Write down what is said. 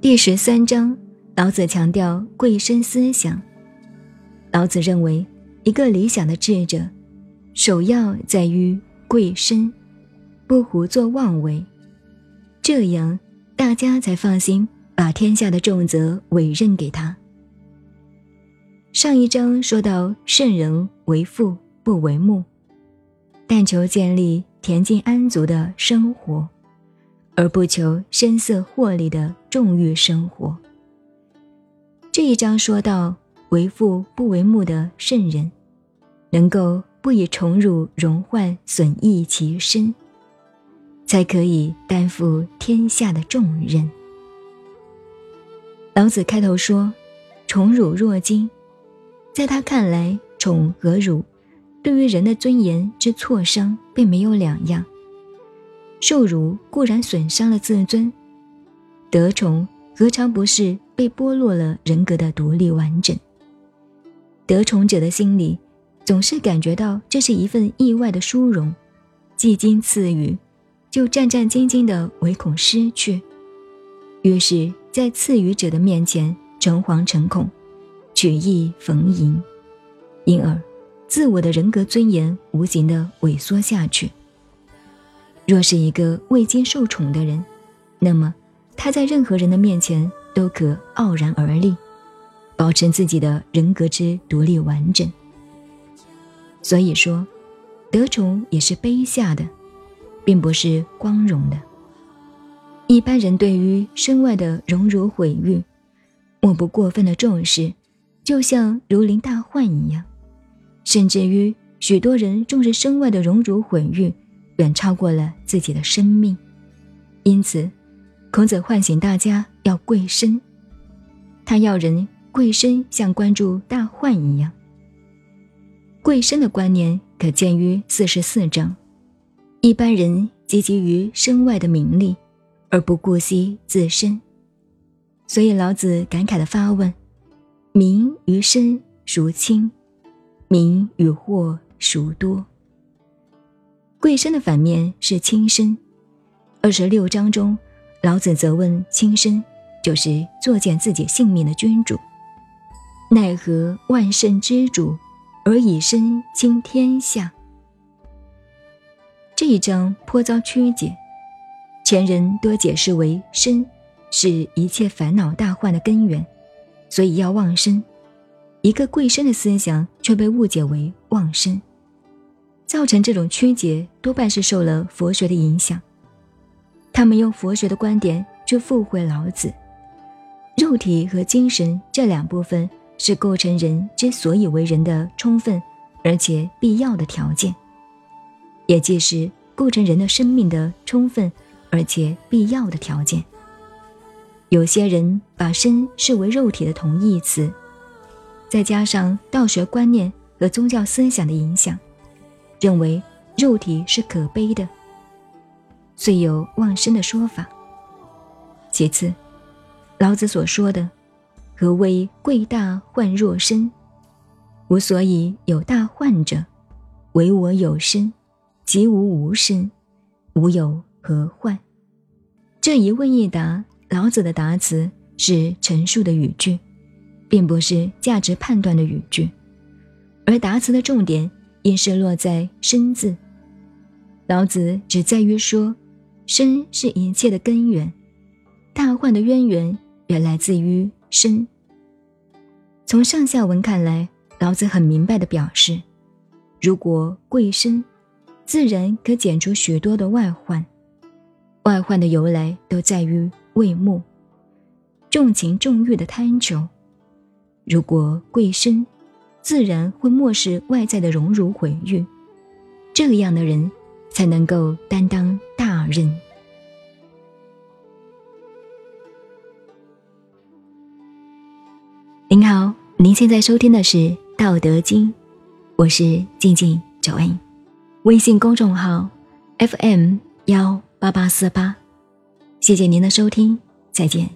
第十三章，老子强调贵身思想。老子认为，一个理想的智者，首要在于贵身，不胡作妄为，这样大家才放心把天下的重责委任给他。上一章说到，圣人为父不为目，但求建立恬静安足的生活。而不求声色获利的重欲生活。这一章说到，为父不为目的圣人，能够不以宠辱荣患损益其身，才可以担负天下的重任。老子开头说：“宠辱若惊。”在他看来，宠和辱，对于人的尊严之挫伤，并没有两样。受辱固然损伤了自尊，得宠何尝不是被剥落了人格的独立完整？得宠者的心里总是感觉到这是一份意外的殊荣，既经赐予，就战战兢兢的唯恐失去，于是，在赐予者的面前诚惶诚恐，取意逢迎，因而自我的人格尊严无形的萎缩下去。若是一个未经受宠的人，那么他在任何人的面前都可傲然而立，保持自己的人格之独立完整。所以说，得宠也是卑下的，并不是光荣的。一般人对于身外的荣辱毁誉，莫不过分的重视，就像如临大患一样，甚至于许多人重视身外的荣辱毁誉。远超过了自己的生命，因此，孔子唤醒大家要贵身。他要人贵身，像关注大患一样。贵身的观念可见于四十四章。一般人汲汲于身外的名利，而不顾惜自身，所以老子感慨的发问：名与身孰轻？名与祸孰多？贵身的反面是轻身。二十六章中，老子责问轻身，就是作践自己性命的君主。奈何万圣之主，而以身轻天下？这一章颇遭曲解，前人多解释为身是一切烦恼大患的根源，所以要忘身。一个贵身的思想却被误解为忘身。造成这种曲解，多半是受了佛学的影响。他们用佛学的观点去附会老子。肉体和精神这两部分是构成人之所以为人的充分而且必要的条件，也即是构成人的生命的充分而且必要的条件。有些人把身视为肉体的同义词，再加上道学观念和宗教思想的影响。认为肉体是可悲的，虽有忘身的说法。其次，老子所说的“何谓贵大患若身？吾所以有大患者，唯我有身，即无无身，吾有何患？”这一问一答，老子的答词是陈述的语句，并不是价值判断的语句，而答词的重点。应是落在“身”字，老子只在于说，身是一切的根源，大患的渊源也来自于身。从上下文看来，老子很明白的表示，如果贵身，自然可减除许多的外患。外患的由来都在于未目，重情重欲的贪求。如果贵身，自然会漠视外在的荣辱毁誉，这样的人才能够担当大任。您好，您现在收听的是《道德经》，我是静静九恩，微信公众号 FM 幺八八四八，谢谢您的收听，再见。